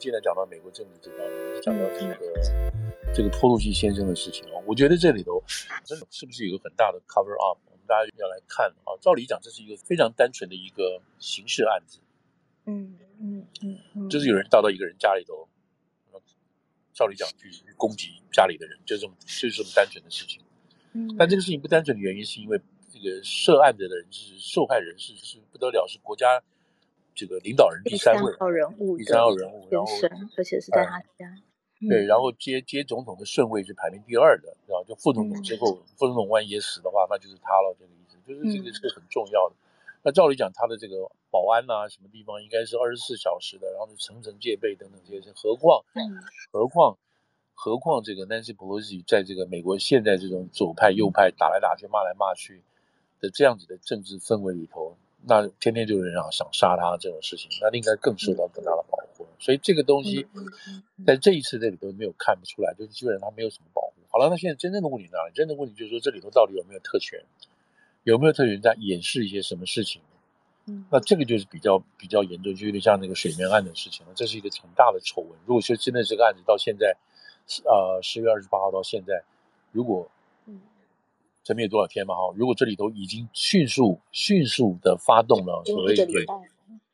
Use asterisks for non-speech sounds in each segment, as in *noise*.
既然讲到美国政治这方面，讲到这个这个托洛西先生的事情啊，我觉得这里头真的是不是有个很大的 cover up？我们大家要来看啊。照理讲，这是一个非常单纯的一个刑事案子。嗯嗯嗯嗯，就是有人到到一个人家里头，照理讲去攻击家里的人，就这么就是这么单纯的事情。嗯，但这个事情不单纯的原因，是因为这个涉案的人是受害人是是不得了，是国家这个领导人第三位第三号人物，第三号人物，然后而且是在他家。嗯对，然后接接总统的顺位是排名第二的，然后就副总统之后，嗯、副总统万一也死的话，那就是他了，这个意思，就是这个是很重要的。嗯、那照理讲，他的这个保安呐、啊，什么地方应该是二十四小时的，然后是层层戒备等等这些事。何况，嗯、何况，何况这个 Nancy Pelosi 在这个美国现在这种左派右派打来打去、骂来骂去的这样子的政治氛围里头，那天天就有人啊想杀他这种事情，那应该更受到更大的保护。所以这个东西，在这一次这里头没有看不出来，就是基本上他没有什么保护。好了，那现在真正的问题呢？真正的问题就是说，这里头到底有没有特权？有没有特权在掩饰一些什么事情？嗯，那这个就是比较比较严重，就有点像那个水面案的事情了。这是一个很大的丑闻。如果说真的这个案子到现在，呃，十月二十八号到现在，如果，嗯，这没有多少天嘛哈，如果这里头已经迅速迅速的发动了所谓对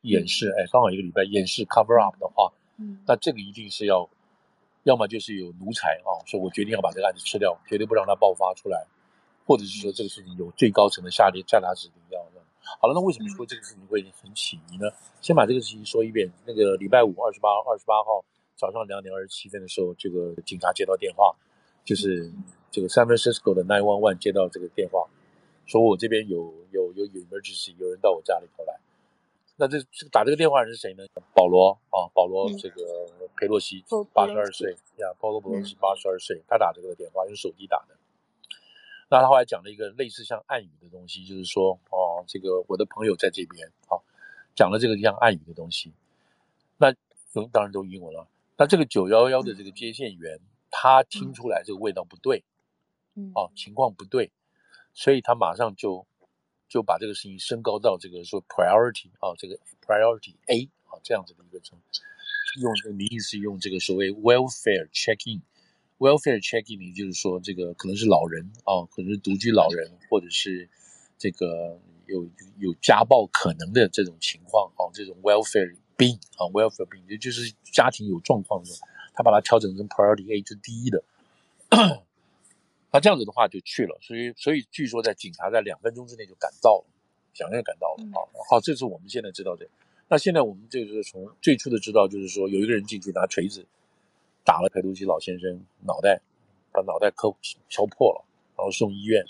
演示，哎，刚好一个礼拜演示 cover up 的话，嗯，那这个一定是要，要么就是有奴才啊，说我决定要把这个案子吃掉，绝对不让它爆发出来，或者是说这个事情有最高层的下令下达指令要。好了，那为什么说这个事情会很起疑呢？先把这个事情说一遍。那个礼拜五二十八二十八号早上两点二十七分的时候，这个警察接到电话，就是这个 San Francisco 的 Nine One One 接到这个电话，说我这边有有有有 emergency，有人到我家里头来。那这这个打这个电话人是谁呢？保罗啊，保罗这个佩洛西，八十二岁呀，保罗·佩洛西八十二岁，他打这个电话用手机打的。那他后来讲了一个类似像暗语的东西，就是说哦，这个我的朋友在这边啊，讲了这个像暗语的东西。那当然都英文了。那这个九幺幺的这个接线员，他听出来这个味道不对，哦，情况不对，所以他马上就。就把这个事情升高到这个说 priority 啊，这个 priority A 啊这样子的一个称，用这个名义是用这个所谓 welfare check in，welfare check in 也就是说这个可能是老人啊，可能是独居老人，或者是这个有有家暴可能的这种情况啊，这种 welfare b 啊 welfare b 也就是家庭有状况的时候，他把它调整成 priority A 是第一的。那这样子的话就去了，所以所以据说在警察在两分钟之内就赶到了，想要赶到了啊。好，这是我们现在知道的。那现在我们就是从最初的知道，就是说有一个人进去拿锤子打了裴洛西老先生脑袋，把脑袋磕敲破了，然后送医院。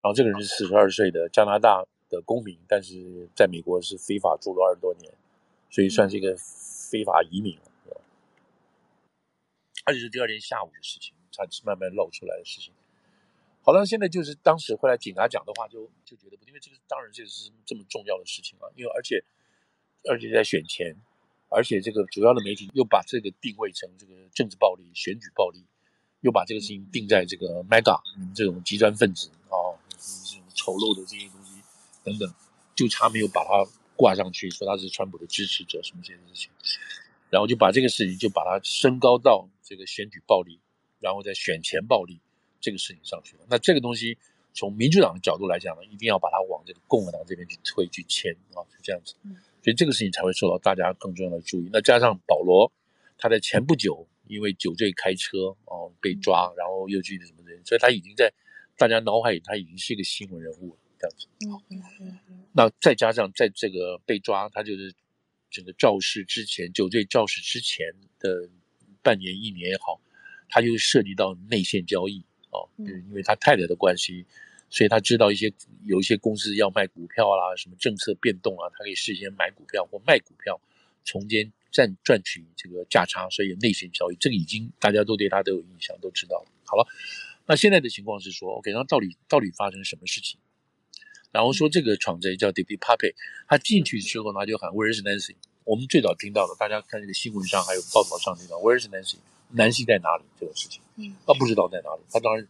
然后这个人是四十二岁的加拿大的公民，但是在美国是非法住了二十多年，所以算是一个非法移民了。而且是第二天下午的事情。才是慢慢露出来的事情。好了，现在就是当时后来警察讲的话就，就觉得不，因为这个当然这个是这么重要的事情啊，因为而且而且在选前，而且这个主要的媒体又把这个定位成这个政治暴力、选举暴力，又把这个事情定在这个 Mega 这种极端分子啊、哦，这种丑陋的这些东西等等，就差没有把它挂上去，说他是川普的支持者什么这些事情，然后就把这个事情就把它升高到这个选举暴力。然后在选前暴力这个事情上去了，那这个东西从民主党的角度来讲呢，一定要把它往这个共和党这边去推去牵啊，是这样子。所以这个事情才会受到大家更重要的注意。那加上保罗他在前不久因为酒醉开车哦被抓，然后又去什么的，所以他已经在大家脑海里他已经是一个新闻人物了，这样子。嗯嗯嗯。那再加上在这个被抓，他就是整个肇事之前酒醉肇事之前的半年一年也好。他就涉及到内线交易哦，就是因为他太太的关系，所以他知道一些有一些公司要卖股票啦，什么政策变动啊，他可以事先买股票或卖股票，从间赚赚取这个价差，所以有内线交易，这个已经大家都对他都有印象，都知道。好了，那现在的情况是说，OK，那到底到底发生什么事情？然后说这个闯贼叫 David Pape，他进去之后他就喊 Where is Nancy？我们最早听到的，大家看这个新闻上还有报道上听到 Where is Nancy？南希在哪里？这个事情，嗯，他不知道在哪里，他当然，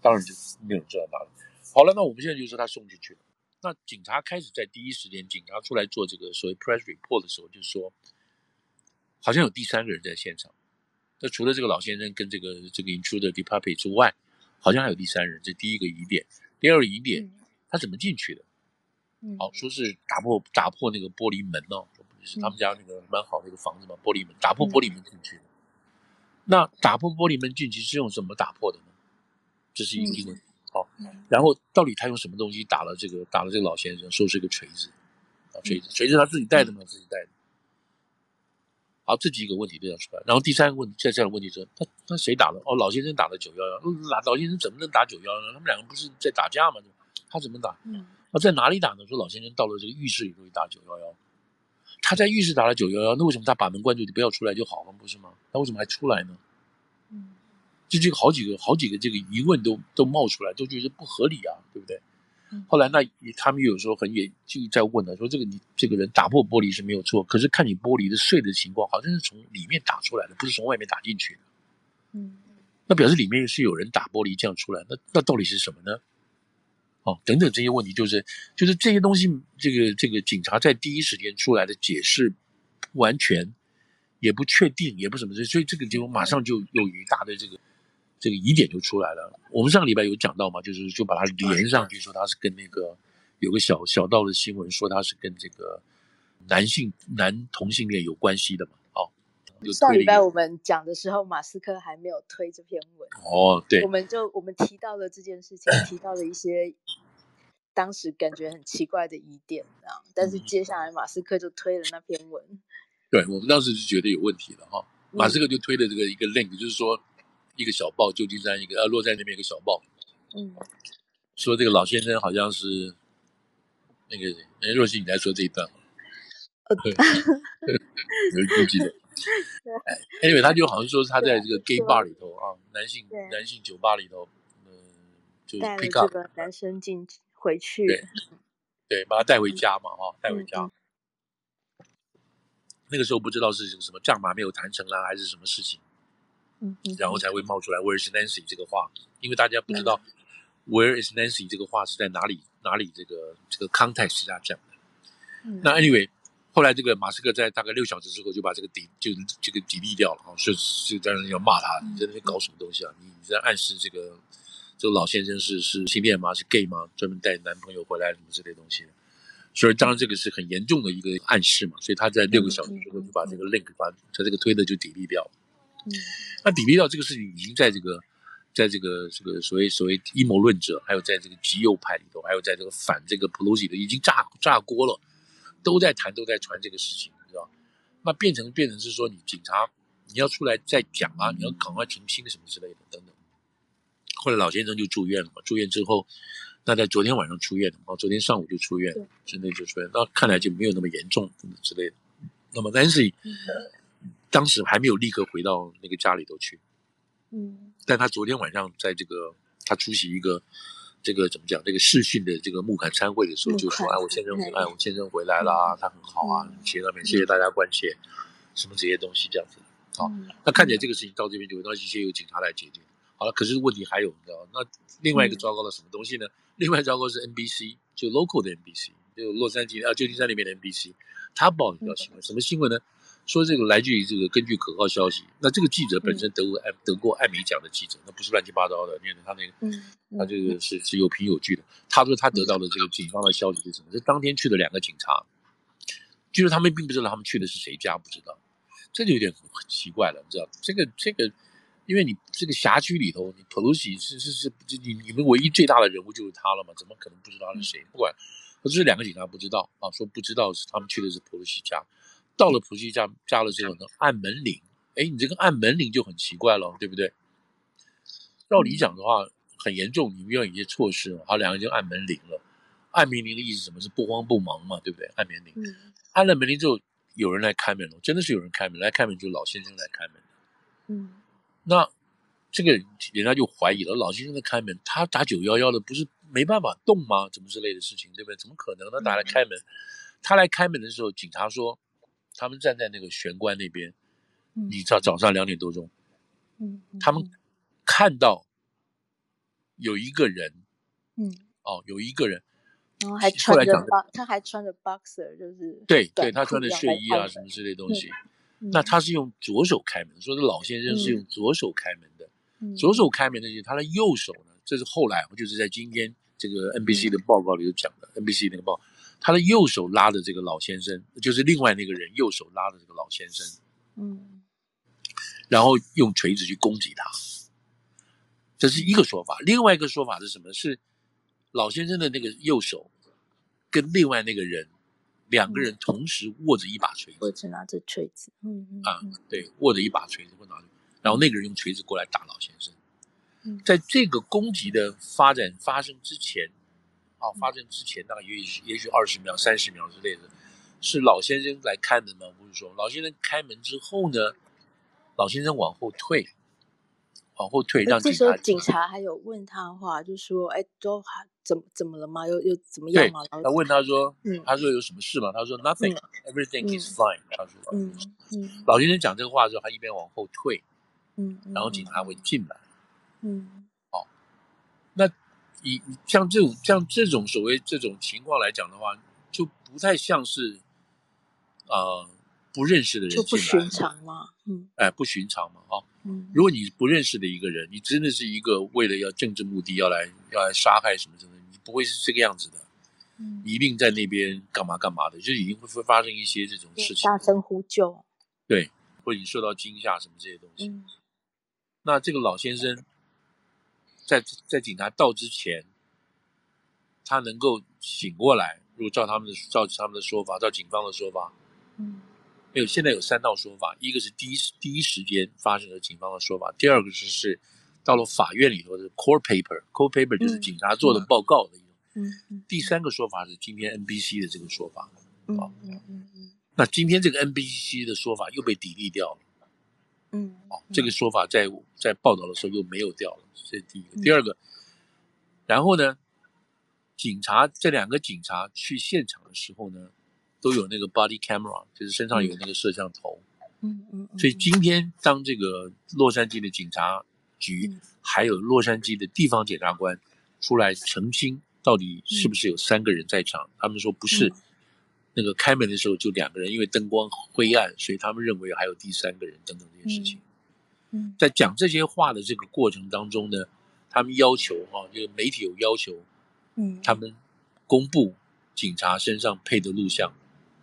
当然就没有人知道哪里。好了，那我们现在就说他送进去了。那警察开始在第一时间，警察出来做这个所谓 press report 的时候，就是说，好像有第三个人在现场。那除了这个老先生跟这个这个 intruder departure 之外，好像还有第三人。这第一个疑点，第二个疑点，他怎么进去的？好，说是打破打破那个玻璃门哦，是他们家那个蛮好的一个房子嘛，玻璃门打破玻璃门进去的。那打破玻璃门进去是用什么打破的呢？这是一个。好，然后到底他用什么东西打了这个打了这个老先生？说是一个锤子啊，锤子，锤子他自己带的吗？自己带的。好，这几个问题都要出来。然后第三个问题，现在这样的问题是：他他谁打的？哦，老先生打的九幺幺。老老先生怎么能打九幺幺呢？他们两个不是在打架吗？他怎么打？嗯，那在哪里打呢？说老先生到了这个浴室里头去打九幺幺。他在浴室打了九幺幺，那为什么他把门关住，你不要出来就好了，不是吗？他为什么还出来呢？嗯，就这个好几个好几个这个疑问都都冒出来，都觉得不合理啊，对不对？后来那他们有时候很也就在问了，说这个你这个人打破玻璃是没有错，可是看你玻璃的碎的情况，好像是从里面打出来的，不是从外面打进去的。嗯，那表示里面是有人打玻璃这样出来，那那到底是什么呢？哦，等等这些问题，就是就是这些东西，这个这个警察在第一时间出来的解释不完全，也不确定，也不什么，所以这个就马上就有一大堆这个。这个疑点就出来了。我们上个礼拜有讲到嘛，就是就把它连上去，说他是跟那个有个小小道的新闻，说他是跟这个男性男同性恋有关系的嘛。哦，上礼拜我们讲的时候，马斯克还没有推这篇文。哦，对，我们就我们提到了这件事情，提到了一些当时感觉很奇怪的疑点，啊，但是接下来马斯克就推了那篇文。对，我们当时就觉得有问题了哈，马斯克就推了这个一个 link，就是说。一个小报，旧金山一个呃，落在那边一个小报，嗯，说这个老先生好像是那个谁，哎，若曦你来说这一段，呃，有记不记得？对，anyway，他就好像说他在这个 gay bar 里头啊，男性男性酒吧里头，嗯，就 pick up 这个男生进回去，对，对，把他带回家嘛，哈，带回家。那个时候不知道是什么价码没有谈成啦，还是什么事情。然后才会冒出来 “Where is Nancy” 这个话，因为大家不知道 “Where is Nancy” 这个话是在哪里哪里这个这个 context 下讲的。那 anyway，后来这个马斯克在大概六小时之后就把这个抵就这个 delete 掉了啊，就就在那要骂他，你在那边搞什么东西啊？你你在暗示这个这个老先生是是性恋吗？是 gay 吗？专门带男朋友回来什么之类东西？所以当然这个是很严重的一个暗示嘛。所以他在六个小时之后就把这个 link 把他这个推的就 delete 掉了。嗯，那比利到这个事情已经在这个，在这个这个所谓所谓阴谋论者，还有在这个极右派里头，还有在这个反这个 Pelosi 的，已经炸炸锅了，都在谈，都在传这个事情，你知道？那变成变成是说，你警察你要出来再讲啊，你要赶快澄清什么之类的等等。后来老先生就住院了嘛，住院之后，那在昨天晚上出院的，哦，昨天上午就出院，真的就出院，那看来就没有那么严重之类的。那么 Nancy。当时还没有立刻回到那个家里头去，嗯，但他昨天晚上在这个他出席一个这个怎么讲这个视讯的这个木坎参会的时候，就说：“哎，我先生，哎，我先生回来了，他很好啊，谢谢谢谢大家关切，什么这些东西这样子。”好，那看起来这个事情到这边就那一切由警察来解决。好了，可是问题还有，你知道那另外一个糟糕的什么东西呢？另外糟糕是 NBC，就 local 的 NBC，就洛杉矶啊旧金山那边的 NBC，他报一条新闻，什么新闻呢？说这个来自于这个根据可靠消息，那这个记者本身得过艾得过艾美奖的记者，那不是乱七八糟的，念的他那个，嗯，他这个是是有凭有据的。他说他得到的这个警方的消息是什么？是当天去的两个警察，就是他们并不知道他们去的是谁家，不知道，这就有点很奇怪了，你知道？这个这个，因为你这个辖区里头，你普鲁西是是是，你你们唯一最大的人物就是他了嘛？怎么可能不知道他是谁？不管，可是两个警察不知道啊，说不知道是他们去的是普鲁西家。到了普西家家了之后呢，按门铃，哎，你这个按门铃就很奇怪了，对不对？照理讲的话，很严重，你们要有一些措施。好，两个人就按门铃了。按门铃的意思什么？是不慌不忙嘛，对不对？按门铃，嗯、按了门铃之后，有人来开门了，真的是有人开门来开门，就老先生来开门。嗯，那这个人家就怀疑了，老先生在开门，他打九幺幺的不是没办法动吗？怎么之类的事情，对不对？怎么可能呢？打来开门，他来开门的时候，警察说。他们站在那个玄关那边，你知道早上两点多钟，嗯，他们看到有一个人，嗯，哦，有一个人，然后还穿着，他还穿着 boxer，就是对对，他穿着睡衣啊什么之类东西，那他是用左手开门，说这老先生是用左手开门的。左手开门的是他的右手呢，这是后来就是在今天这个 NBC 的报告里有讲的。NBC 那个报，他的右手拉着这个老先生，就是另外那个人右手拉着这个老先生，嗯，然后用锤子去攻击他，这是一个说法。另外一个说法是什么？是老先生的那个右手跟另外那个人。两个人同时握着一把锤子，或者拿着锤子，嗯嗯啊，对，握着一把锤子或拿着，然后那个人用锤子过来打老先生。嗯，在这个攻击的发展发生之前，啊，发生之前大概也许也许二十秒、三十秒之类的，是老先生来开门吗？不是说，老先生开门之后呢，老先生往后退。往后退，让警察。这时候警察还有问他话，就说：“哎，都还怎么怎么了吗？又又怎么样吗？”他问他说：“嗯，他说有什么事吗？”他说：“Nothing，everything is fine。”他说：“嗯嗯。”老先生讲这个话的时候，他一边往后退，嗯，然后警察会进来，嗯，好，那以像这种像这种所谓这种情况来讲的话，就不太像是啊。不认识的人就不寻常吗？嗯，哎，不寻常嘛，哈，嗯，如果你不认识的一个人，你真的是一个为了要政治目的要来要来杀害什么什么，你不会是这个样子的，嗯，你一定在那边干嘛干嘛的，就已经会会发生一些这种事情，大声呼救，对，或者你受到惊吓什么这些东西，嗯，那这个老先生在在警察到之前，他能够醒过来，如果照他们的照他们的说法，照警方的说法，嗯。没有，现在有三道说法，一个是第一第一时间发生的警方的说法，第二个是是到了法院里头的 court paper，court paper 就是警察做的报告的一种，嗯嗯，第三个说法是今天 NBC 的这个说法，嗯嗯嗯，那今天这个 NBC 的说法又被抵立掉了，嗯，哦，这个说法在在报道的时候又没有掉了，这是第一个，第二个，然后呢，警察这两个警察去现场的时候呢。都有那个 body camera，就是身上有那个摄像头。嗯嗯。所以今天当这个洛杉矶的警察局还有洛杉矶的地方检察官出来澄清，到底是不是有三个人在场？他们说不是。那个开门的时候就两个人，因为灯光灰暗，所以他们认为还有第三个人等等这些事情。嗯。在讲这些话的这个过程当中呢，他们要求哈，这个媒体有要求，嗯，他们公布警察身上配的录像。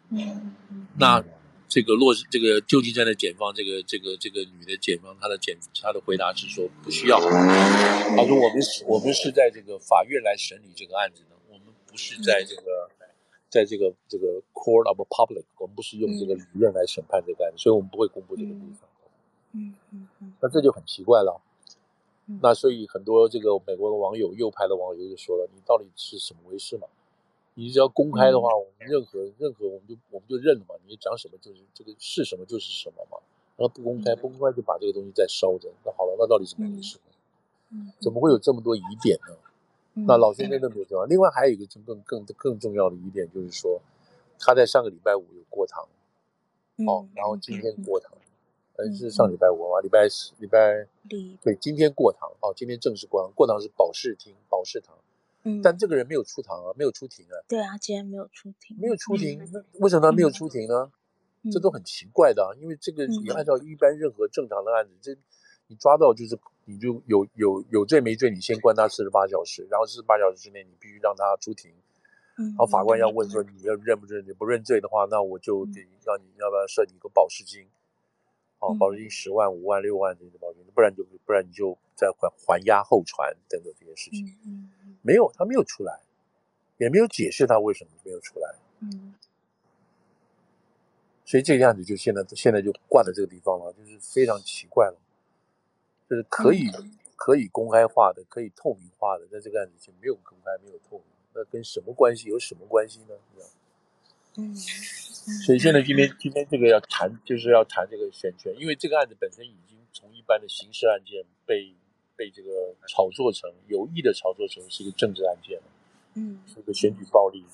嗯，那这个洛这个旧金山的检方，这个这个这个女的检方，她的检她的回答是说不需要。她说我们是我们是在这个法院来审理这个案子的，我们不是在这个在这个这个 court of public，我们不是用这个理论来审判这个案子，所以我们不会公布这个地方。嗯嗯嗯。那这就很奇怪了。那所以很多这个美国的网友，右派的网友就说了，你到底是什么回事嘛？你只要公开的话，我们任何任何我们就我们就认了嘛。你讲什么就是这个是什么就是什么嘛。然后不公开，不公开就把这个东西再烧着。那好了，那到底怎么回事？嗯，怎么会有这么多疑点呢？那老先生那么重要。另外还有一个更更更更重要的疑点就是说，他在上个礼拜五有过堂，哦，然后今天过堂，嗯，是上礼拜五啊，礼拜四礼拜对，今天过堂哦，今天正式过堂，过堂是保释厅保释堂。但这个人没有出堂啊，没有出庭啊。对啊，竟然没有出庭。没有出庭，那为什么他没有出庭呢？这都很奇怪的啊，因为这个你按照一般任何正常的案子，这你抓到就是你就有有有罪没罪，你先关他四十八小时，然后四十八小时之内你必须让他出庭。然后法官要问说你要认不认，你不认罪的话，那我就得让你要不要设一个保释金，哦，保释金十万、五万、六万这些保释金，不然就不然你就再还还押候传等等这些事情。没有，他没有出来，也没有解释他为什么没有出来。嗯，所以这个样子就现在现在就挂在这个地方了，就是非常奇怪了。就是可以、嗯、可以公开化的，可以透明化的，在这个案子就没有公开，没有透明，那跟什么关系？有什么关系呢？嗯，所以现在今天今天这个要谈，就是要谈这个选权，因为这个案子本身已经从一般的刑事案件被。被这个炒作成有意的炒作成是一个政治案件，嗯，是一个选举暴力，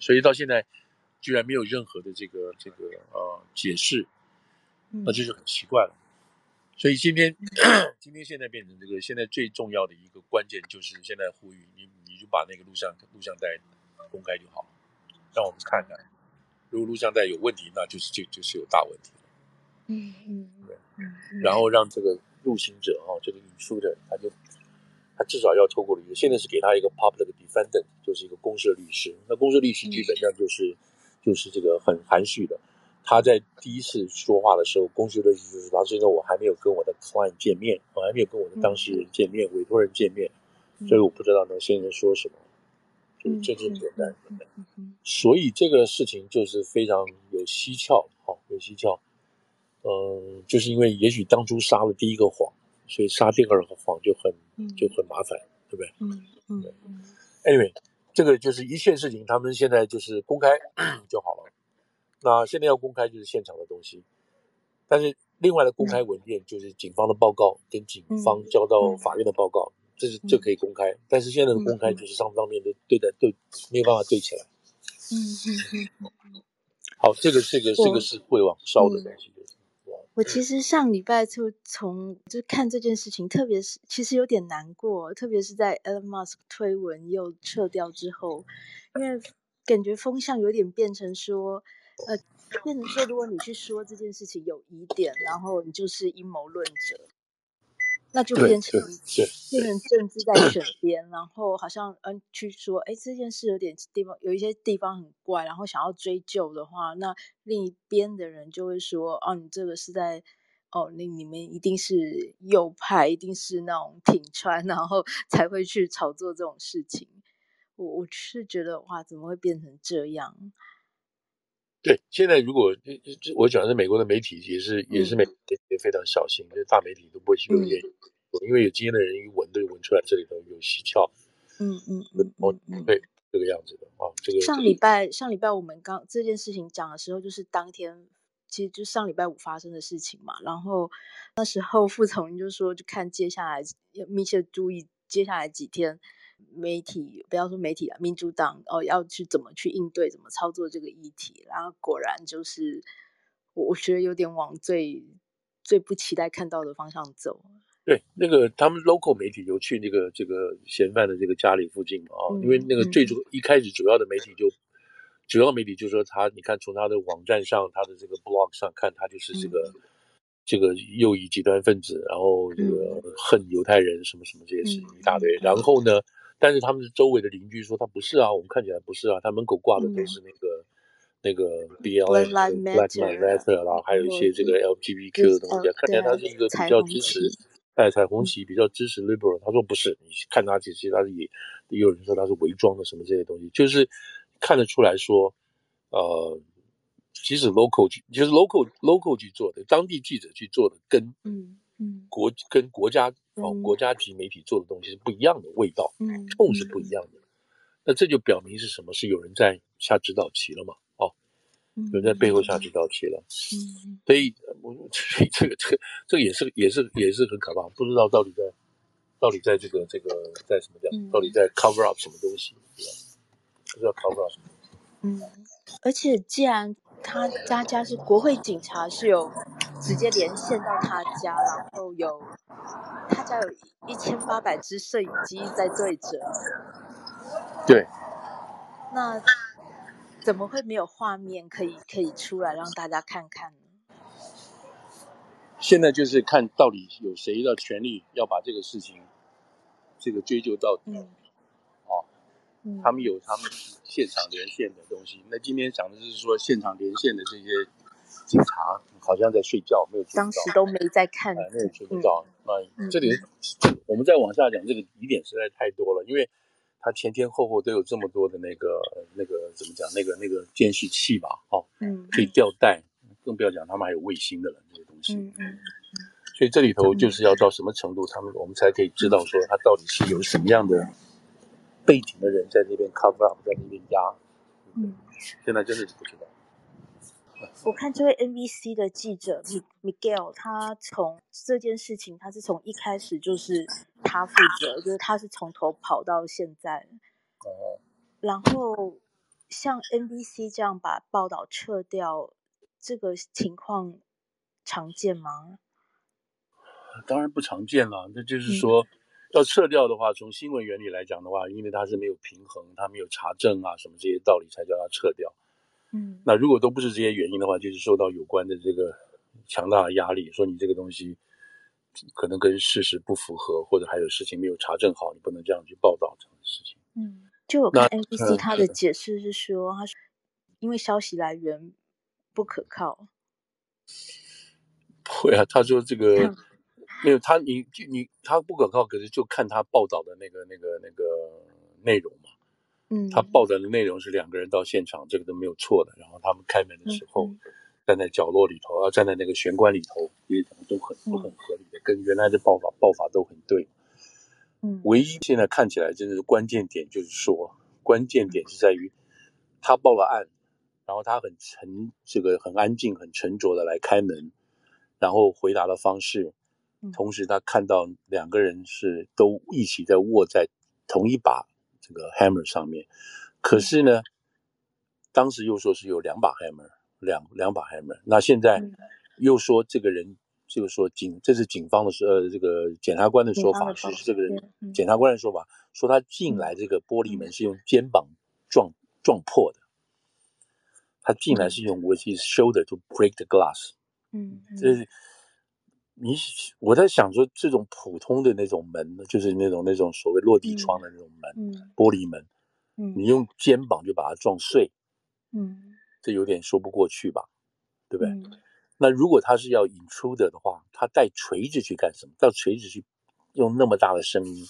所以到现在居然没有任何的这个这个呃解释，那就是很奇怪了。所以今天 *clears throat* 今天现在变成这个现在最重要的一个关键就是现在呼吁你你就把那个录像录像带公开就好，让我们看看，如果录像带有问题，那就是就就是有大问题了。嗯嗯对嗯，然后让这个入侵者哈、哦，这个 intruder 他就他至少要透过了一个，现在是给他一个 public defendant，就是一个公社律师。那公社律师基本上就是、嗯、就是这个很含蓄的。他在第一次说话的时候，公设律师就是他说：“我还没有跟我的 client 见面，我还没有跟我的当事人见面、嗯、委托人见面，所以我不知道那先生说什么。”就这么简单。所以这个事情就是非常有蹊跷，好、哦，有蹊跷。嗯，就是因为也许当初撒了第一个谎，所以撒第二个谎就很就很麻烦，对不对？嗯嗯嗯。Anyway，这个就是一切事情，他们现在就是公开 *coughs* 就好了。那现在要公开就是现场的东西，但是另外的公开文件就是警方的报告跟警方交到法院的报告，这是这可以公开。但是现在的公开就是上方面都对待对，没有办法对起来。嗯嗯嗯。好，这个这个这个是会往烧的东西。我其实上礼拜就从就看这件事情，特别是其实有点难过，特别是在 Elon Musk 推文又撤掉之后，因为感觉风向有点变成说，呃，变成说如果你去说这件事情有疑点，然后你就是阴谋论者。那就变成变成政治在选边，然后好像嗯去说，哎，这件事有点地方有一些地方很怪，然后想要追究的话，那另一边的人就会说，哦，你这个是在哦，你你们一定是右派，一定是那种挺川，然后 *laughs* 才会去炒作这种事情。我我是觉得哇，怎么会变成这样？对，现在如果我讲的是美国的媒体，也是也是美也非常小心，就是大媒体都不会去有点，因为有经验的人一闻都闻出来这里头有蹊跷。嗯嗯嗯，哦，对，这个样子的啊，这个上礼拜上礼拜我们刚这件事情讲的时候，就是当天其实就上礼拜五发生的事情嘛，然后那时候副总就说，就看接下来要密切注意接下来几天。媒体不要说媒体啊，民主党哦要去怎么去应对，怎么操作这个议题，然后果然就是我我觉得有点往最最不期待看到的方向走。对，那个他们 local 媒体有去那个这个嫌犯的这个家里附近嘛啊、嗯，因为那个最主、嗯、一开始主要的媒体就主要媒体就说他，你看从他的网站上，他的这个 blog 上看，他就是这个。嗯这个右翼极端分子，然后这个恨犹太人，什么什么这些事情一大堆。然后呢，但是他们是周围的邻居说他不是啊，我们看起来不是啊，他门口挂的都是那个、嗯、那个 BLM Black Lives Matter 啦，还有一些这个 LGBTQ 的东西，看起来他是一个比较支持哎彩虹旗，比较支持 liberal。他说不是，你看他其实他是也也有人说他是伪装的什么这些东西，就是看得出来说，呃。即使 local 去就是 local local 去做的，当地记者去做的，跟嗯嗯国跟国家哦国家级媒体做的东西是不一样的味道，嗯，痛是不一样的。那这就表明是什么？是有人在下指导棋了嘛？哦，有人在背后下指导棋了。嗯，所以所以这个这个这个也是也是也是很可怕，不知道到底在到底在这个这个在什么叫到底在 cover up 什么东西？对吧不知道 cover up 什么东西？嗯，而且既然他家家是国会警察，是有直接连线到他家，然后有他家有一千八百只摄影机在对着。对。那怎么会没有画面可以可以出来让大家看看呢？现在就是看到底有谁的权利要把这个事情这个追究到底。嗯。他们有他们现场连线的东西。那今天讲的是说，现场连线的这些警察好像在睡觉，没有当时都没在看，哎、没有听到。那、嗯、这里、嗯、我们再往下讲，这个疑点实在太多了，因为他前前后后都有这么多的那个那个怎么讲，那个那个监视器吧，哦，嗯，可以吊带，更不要讲他们还有卫星的了这些东西。嗯嗯。所以这里头就是要到什么程度，他们我们才可以知道说他到底是有什么样的。背景的人在那边 cover up，在那边压，嗯，现在真的是不知道。我看这位 NBC 的记者 Miguel，他从这件事情，他是从一开始就是他负责，就是他是从头跑到现在。哦。然后像 NBC 这样把报道撤掉，这个情况常见吗？当然不常见了，那就是说。嗯要撤掉的话，从新闻原理来讲的话，因为它是没有平衡，它没有查证啊，什么这些道理才叫它撤掉。嗯，那如果都不是这些原因的话，就是受到有关的这个强大的压力，说你这个东西可能跟事实不符合，或者还有事情没有查证好，你不能这样去报道这样的事情。嗯，就我看 NBC 他的解释是说，他说因为消息来源不可靠。会啊，他说这个没有他，你你他不可靠，可是就看他报道的那个那个那个内容嘛。嗯，他报道的内容是两个人到现场，这个都没有错的。然后他们开门的时候，嗯、站在角落里头啊，站在那个玄关里头，都很都很合理的，嗯、跟原来的报法报法都很对。嗯，唯一现在看起来真的是关键点，就是说关键点是在于他报了案，然后他很沉，这个很安静、很沉着的来开门。然后回答的方式，同时他看到两个人是都一起在握在同一把这个 hammer 上面，可是呢，当时又说是有两把 hammer，两两把 hammer，那现在又说这个人就是说警，这是警方的说，呃，这个检察官的说法是这个人检察官的说法，说他进来这个玻璃门。是用肩膀撞撞破的，他进来是用 with his shoulder to break the glass。嗯，这是你我在想说，这种普通的那种门，就是那种那种所谓落地窗的那种门，玻璃门，嗯，你用肩膀就把它撞碎，嗯，这有点说不过去吧，对不对？嗯、那如果他是要 intruder 的话，他带锤子去干什么？带锤子去用那么大的声音。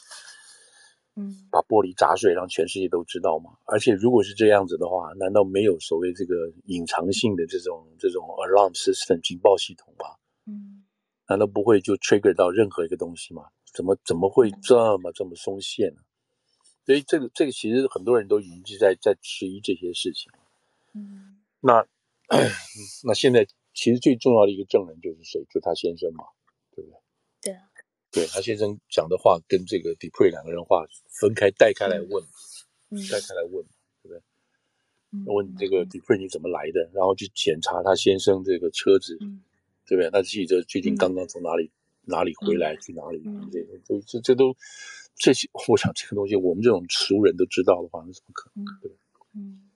嗯，把玻璃砸碎，让全世界都知道吗。而且如果是这样子的话，难道没有所谓这个隐藏性的这种这种 alarm system 警报系统吗？嗯，难道不会就 trigger 到任何一个东西吗？怎么怎么会这么这么松懈呢？所以这个这个其实很多人都已经在在质疑这些事情。嗯，那那现在其实最重要的一个证人就是谁？就他先生嘛，对不对？对啊。对，他先生讲的话跟这个 Dupree 两个人话分开带开来问，嗯、带开来问，对不对？嗯、问这个 Dupree 你怎么来的，然后去检查他先生这个车子，嗯、对不对？那记者最近刚刚从哪里、嗯、哪里回来，去哪里？嗯、这这这这都这些，我想这个东西我们这种熟人都知道的话，那怎么可能？对，嗯，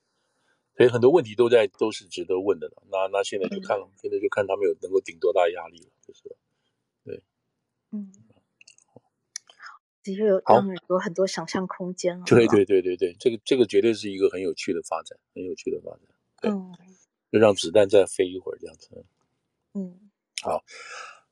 所以很多问题都在都是值得问的了。那那现在就看，嗯、现在就看他们有能够顶多大压力了，就是，对，嗯。的确有让人有很多想象空间。对对对对对，这个这个绝对是一个很有趣的发展，很有趣的发展。对，嗯，就让子弹再飞一会儿这样子。嗯，好，